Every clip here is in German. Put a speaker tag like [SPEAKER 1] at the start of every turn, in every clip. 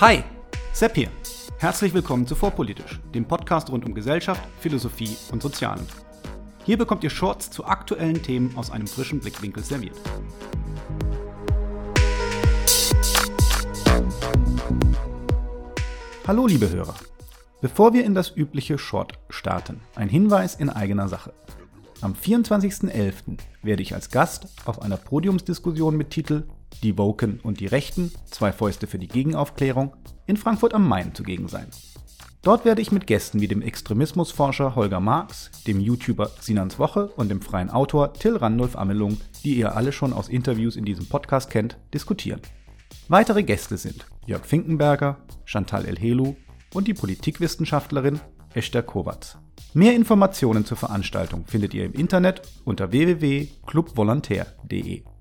[SPEAKER 1] Hi, Sepp hier. Herzlich willkommen zu Vorpolitisch, dem Podcast rund um Gesellschaft, Philosophie und Sozialen. Hier bekommt ihr Shorts zu aktuellen Themen aus einem frischen Blickwinkel serviert. Hallo liebe Hörer. Bevor wir in das übliche Short starten, ein Hinweis in eigener Sache. Am 24.11. werde ich als Gast auf einer Podiumsdiskussion mit Titel Die Woken und die Rechten, zwei Fäuste für die Gegenaufklärung in Frankfurt am Main zugegen sein. Dort werde ich mit Gästen wie dem Extremismusforscher Holger Marx, dem YouTuber Sinans Woche und dem freien Autor Till Randolph Amelung, die ihr alle schon aus Interviews in diesem Podcast kennt, diskutieren. Weitere Gäste sind Jörg Finkenberger, Chantal Elhelu und die Politikwissenschaftlerin Esther Kovacs. Mehr Informationen zur Veranstaltung findet ihr im Internet unter www.clubvolontär.de.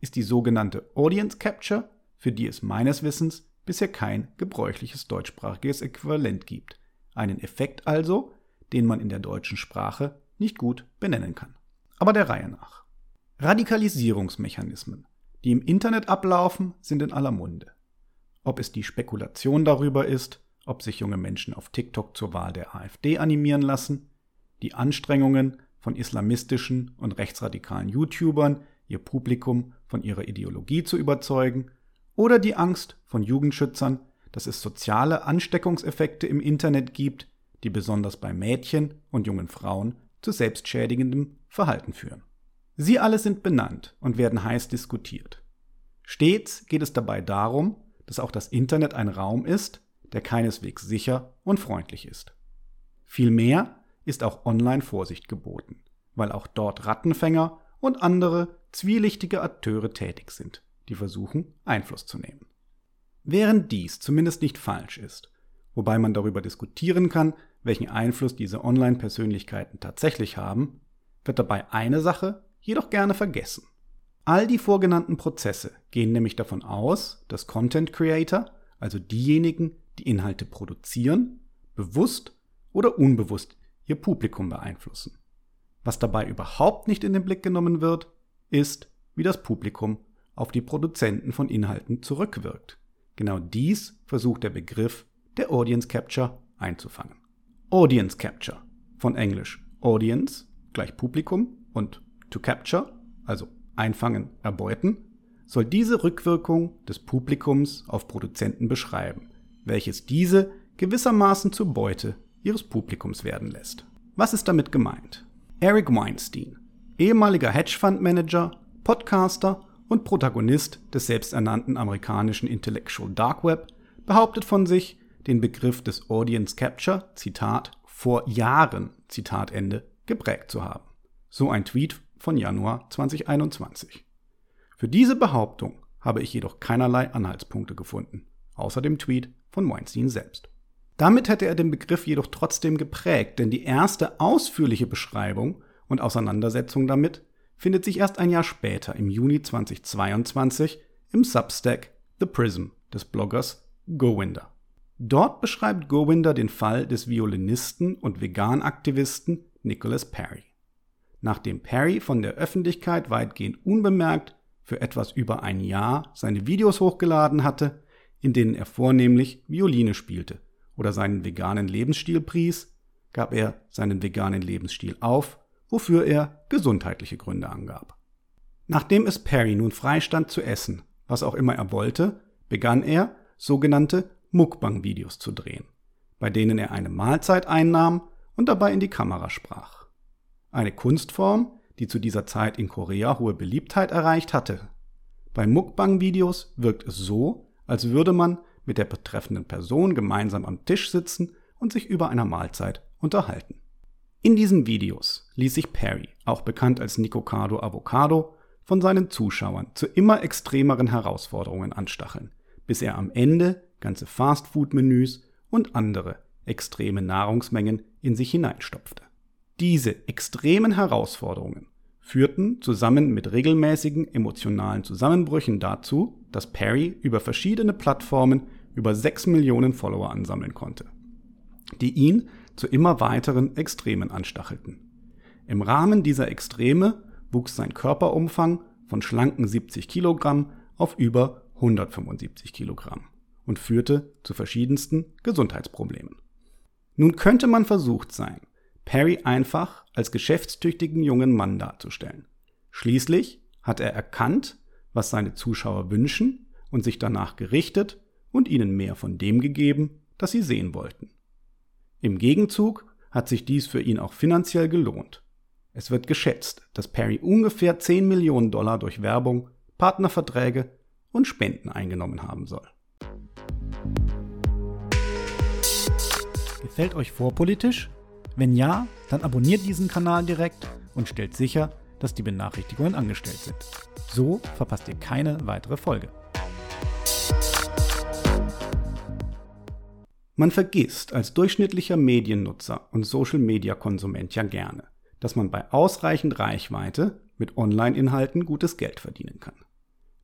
[SPEAKER 1] ist die sogenannte Audience Capture, für die es meines Wissens bisher kein gebräuchliches deutschsprachiges Äquivalent gibt. Einen Effekt also, den man in der deutschen Sprache nicht gut benennen kann. Aber der Reihe nach. Radikalisierungsmechanismen, die im Internet ablaufen, sind in aller Munde. Ob es die Spekulation darüber ist, ob sich junge Menschen auf TikTok zur Wahl der AfD animieren lassen, die Anstrengungen von islamistischen und rechtsradikalen YouTubern, ihr Publikum von ihrer Ideologie zu überzeugen, oder die Angst von Jugendschützern, dass es soziale Ansteckungseffekte im Internet gibt, die besonders bei Mädchen und jungen Frauen zu selbstschädigendem Verhalten führen. Sie alle sind benannt und werden heiß diskutiert. Stets geht es dabei darum, dass auch das Internet ein Raum ist, der keineswegs sicher und freundlich ist. Vielmehr ist auch online Vorsicht geboten, weil auch dort Rattenfänger und andere zwielichtige Akteure tätig sind, die versuchen, Einfluss zu nehmen. Während dies zumindest nicht falsch ist, wobei man darüber diskutieren kann, welchen Einfluss diese Online-Persönlichkeiten tatsächlich haben, wird dabei eine Sache jedoch gerne vergessen. All die vorgenannten Prozesse gehen nämlich davon aus, dass Content Creator, also diejenigen, die Inhalte produzieren, bewusst oder unbewusst ihr Publikum beeinflussen. Was dabei überhaupt nicht in den Blick genommen wird, ist, wie das Publikum auf die Produzenten von Inhalten zurückwirkt. Genau dies versucht der Begriff der Audience Capture einzufangen. Audience Capture von Englisch Audience gleich Publikum und to capture, also einfangen, erbeuten, soll diese Rückwirkung des Publikums auf Produzenten beschreiben welches diese gewissermaßen zur Beute ihres Publikums werden lässt. Was ist damit gemeint? Eric Weinstein, ehemaliger Hedgefondsmanager, Podcaster und Protagonist des selbsternannten amerikanischen Intellectual Dark Web, behauptet von sich, den Begriff des Audience Capture, Zitat, vor Jahren, Zitat Ende, geprägt zu haben. So ein Tweet von Januar 2021. Für diese Behauptung habe ich jedoch keinerlei Anhaltspunkte gefunden, außer dem Tweet von Weinstein selbst. Damit hätte er den Begriff jedoch trotzdem geprägt, denn die erste ausführliche Beschreibung und Auseinandersetzung damit findet sich erst ein Jahr später, im Juni 2022, im Substack The Prism des Bloggers Gowinder. Dort beschreibt Gowinder den Fall des Violinisten und Veganaktivisten Nicholas Perry. Nachdem Perry von der Öffentlichkeit weitgehend unbemerkt für etwas über ein Jahr seine Videos hochgeladen hatte, in denen er vornehmlich Violine spielte oder seinen veganen Lebensstil pries, gab er seinen veganen Lebensstil auf, wofür er gesundheitliche Gründe angab. Nachdem es Perry nun freistand zu essen, was auch immer er wollte, begann er, sogenannte Mukbang-Videos zu drehen, bei denen er eine Mahlzeit einnahm und dabei in die Kamera sprach. Eine Kunstform, die zu dieser Zeit in Korea hohe Beliebtheit erreicht hatte. Bei Mukbang-Videos wirkt es so, als würde man mit der betreffenden Person gemeinsam am Tisch sitzen und sich über einer Mahlzeit unterhalten. In diesen Videos ließ sich Perry, auch bekannt als Nicocado Avocado, von seinen Zuschauern zu immer extremeren Herausforderungen anstacheln, bis er am Ende ganze Fastfood-Menüs und andere extreme Nahrungsmengen in sich hineinstopfte. Diese extremen Herausforderungen führten zusammen mit regelmäßigen emotionalen Zusammenbrüchen dazu, dass Perry über verschiedene Plattformen über 6 Millionen Follower ansammeln konnte, die ihn zu immer weiteren Extremen anstachelten. Im Rahmen dieser Extreme wuchs sein Körperumfang von schlanken 70 Kilogramm auf über 175 Kilogramm und führte zu verschiedensten Gesundheitsproblemen. Nun könnte man versucht sein, Perry einfach als geschäftstüchtigen jungen Mann darzustellen. Schließlich hat er erkannt, was seine Zuschauer wünschen und sich danach gerichtet und ihnen mehr von dem gegeben, das sie sehen wollten. Im Gegenzug hat sich dies für ihn auch finanziell gelohnt. Es wird geschätzt, dass Perry ungefähr 10 Millionen Dollar durch Werbung, Partnerverträge und Spenden eingenommen haben soll.
[SPEAKER 2] Gefällt euch vorpolitisch? Wenn ja, dann abonniert diesen Kanal direkt und stellt sicher, dass die Benachrichtigungen angestellt sind. So verpasst ihr keine weitere Folge.
[SPEAKER 1] Man vergisst als durchschnittlicher Mediennutzer und Social-Media-Konsument ja gerne, dass man bei ausreichend Reichweite mit Online-Inhalten gutes Geld verdienen kann.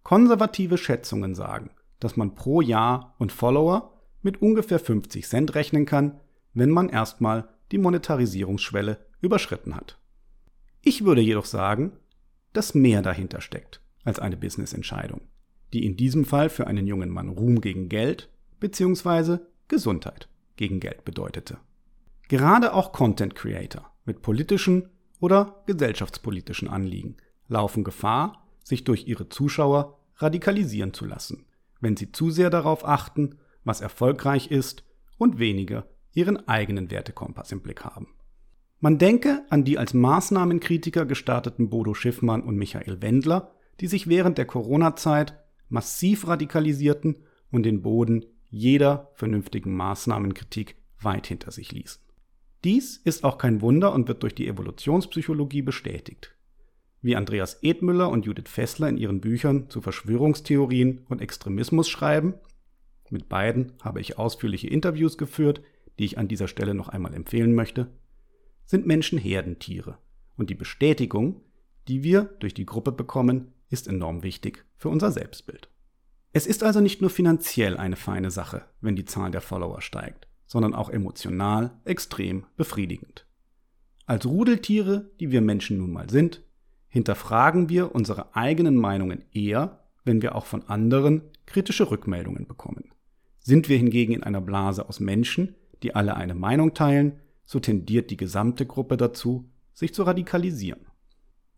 [SPEAKER 1] Konservative Schätzungen sagen, dass man pro Jahr und Follower mit ungefähr 50 Cent rechnen kann, wenn man erstmal die Monetarisierungsschwelle überschritten hat. Ich würde jedoch sagen, dass mehr dahinter steckt als eine Business-Entscheidung, die in diesem Fall für einen jungen Mann Ruhm gegen Geld bzw. Gesundheit gegen Geld bedeutete. Gerade auch Content Creator mit politischen oder gesellschaftspolitischen Anliegen laufen Gefahr, sich durch ihre Zuschauer radikalisieren zu lassen, wenn sie zu sehr darauf achten, was erfolgreich ist und weniger ihren eigenen Wertekompass im Blick haben. Man denke an die als Maßnahmenkritiker gestarteten Bodo Schiffmann und Michael Wendler, die sich während der Corona-Zeit massiv radikalisierten und den Boden jeder vernünftigen Maßnahmenkritik weit hinter sich ließen. Dies ist auch kein Wunder und wird durch die Evolutionspsychologie bestätigt. Wie Andreas Edmüller und Judith Fessler in ihren Büchern zu Verschwörungstheorien und Extremismus schreiben, mit beiden habe ich ausführliche Interviews geführt, die ich an dieser Stelle noch einmal empfehlen möchte, sind Menschen Herdentiere und die Bestätigung, die wir durch die Gruppe bekommen, ist enorm wichtig für unser Selbstbild. Es ist also nicht nur finanziell eine feine Sache, wenn die Zahl der Follower steigt, sondern auch emotional extrem befriedigend. Als Rudeltiere, die wir Menschen nun mal sind, hinterfragen wir unsere eigenen Meinungen eher, wenn wir auch von anderen kritische Rückmeldungen bekommen. Sind wir hingegen in einer Blase aus Menschen, die alle eine Meinung teilen, so tendiert die gesamte Gruppe dazu, sich zu radikalisieren.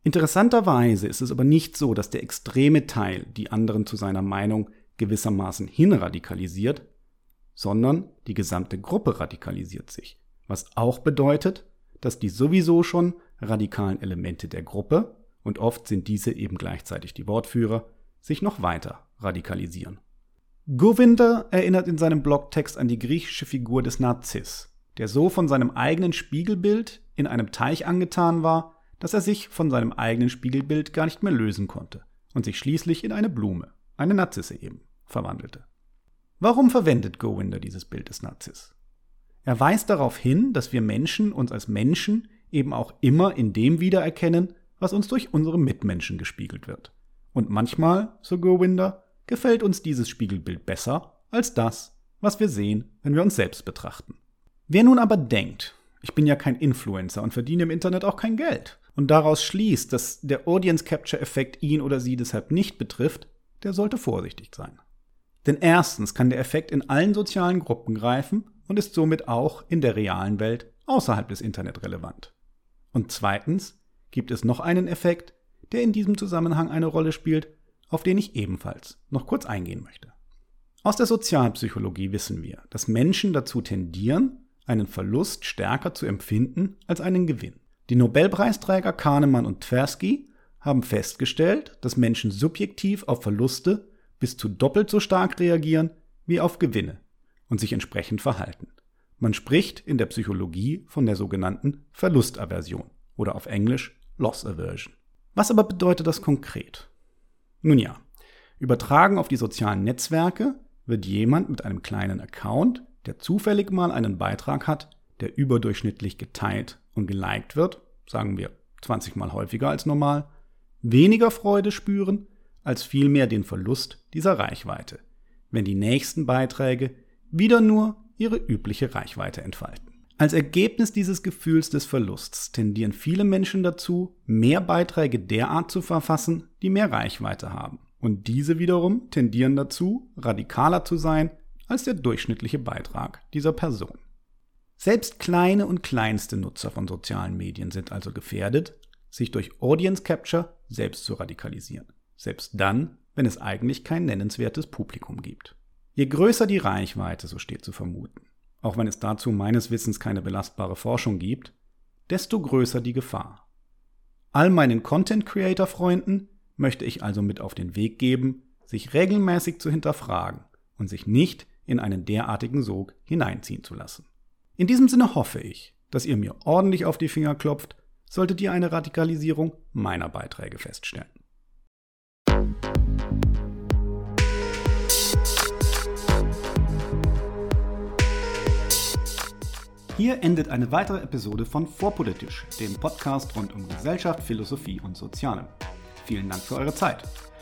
[SPEAKER 1] Interessanterweise ist es aber nicht so, dass der extreme Teil die anderen zu seiner Meinung gewissermaßen hinradikalisiert, sondern die gesamte Gruppe radikalisiert sich, was auch bedeutet, dass die sowieso schon radikalen Elemente der Gruppe, und oft sind diese eben gleichzeitig die Wortführer, sich noch weiter radikalisieren. Govinda erinnert in seinem Blogtext an die griechische Figur des Narziss, der so von seinem eigenen Spiegelbild in einem Teich angetan war, dass er sich von seinem eigenen Spiegelbild gar nicht mehr lösen konnte und sich schließlich in eine Blume, eine Narzisse eben, verwandelte. Warum verwendet Govinda dieses Bild des Narziss? Er weist darauf hin, dass wir Menschen uns als Menschen eben auch immer in dem wiedererkennen, was uns durch unsere Mitmenschen gespiegelt wird. Und manchmal, so Govinda, gefällt uns dieses Spiegelbild besser als das, was wir sehen, wenn wir uns selbst betrachten. Wer nun aber denkt, ich bin ja kein Influencer und verdiene im Internet auch kein Geld und daraus schließt, dass der Audience Capture Effekt ihn oder sie deshalb nicht betrifft, der sollte vorsichtig sein. Denn erstens kann der Effekt in allen sozialen Gruppen greifen und ist somit auch in der realen Welt außerhalb des Internet relevant. Und zweitens gibt es noch einen Effekt, der in diesem Zusammenhang eine Rolle spielt auf den ich ebenfalls noch kurz eingehen möchte. Aus der Sozialpsychologie wissen wir, dass Menschen dazu tendieren, einen Verlust stärker zu empfinden als einen Gewinn. Die Nobelpreisträger Kahnemann und Tversky haben festgestellt, dass Menschen subjektiv auf Verluste bis zu doppelt so stark reagieren wie auf Gewinne und sich entsprechend verhalten. Man spricht in der Psychologie von der sogenannten Verlustaversion oder auf Englisch Loss Aversion. Was aber bedeutet das konkret? Nun ja, übertragen auf die sozialen Netzwerke wird jemand mit einem kleinen Account, der zufällig mal einen Beitrag hat, der überdurchschnittlich geteilt und geliked wird, sagen wir 20 mal häufiger als normal, weniger Freude spüren, als vielmehr den Verlust dieser Reichweite, wenn die nächsten Beiträge wieder nur ihre übliche Reichweite entfalten. Als Ergebnis dieses Gefühls des Verlusts tendieren viele Menschen dazu, mehr Beiträge derart zu verfassen, die mehr Reichweite haben. Und diese wiederum tendieren dazu, radikaler zu sein als der durchschnittliche Beitrag dieser Person. Selbst kleine und kleinste Nutzer von sozialen Medien sind also gefährdet, sich durch Audience Capture selbst zu radikalisieren. Selbst dann, wenn es eigentlich kein nennenswertes Publikum gibt. Je größer die Reichweite, so steht zu vermuten, auch wenn es dazu meines Wissens keine belastbare Forschung gibt, desto größer die Gefahr. All meinen Content Creator Freunden möchte ich also mit auf den Weg geben, sich regelmäßig zu hinterfragen und sich nicht in einen derartigen Sog hineinziehen zu lassen. In diesem Sinne hoffe ich, dass ihr mir ordentlich auf die Finger klopft, solltet ihr eine Radikalisierung meiner Beiträge feststellen. Hier endet eine weitere Episode von Vorpolitisch, dem Podcast rund um Gesellschaft, Philosophie und Soziale. Vielen Dank für eure Zeit.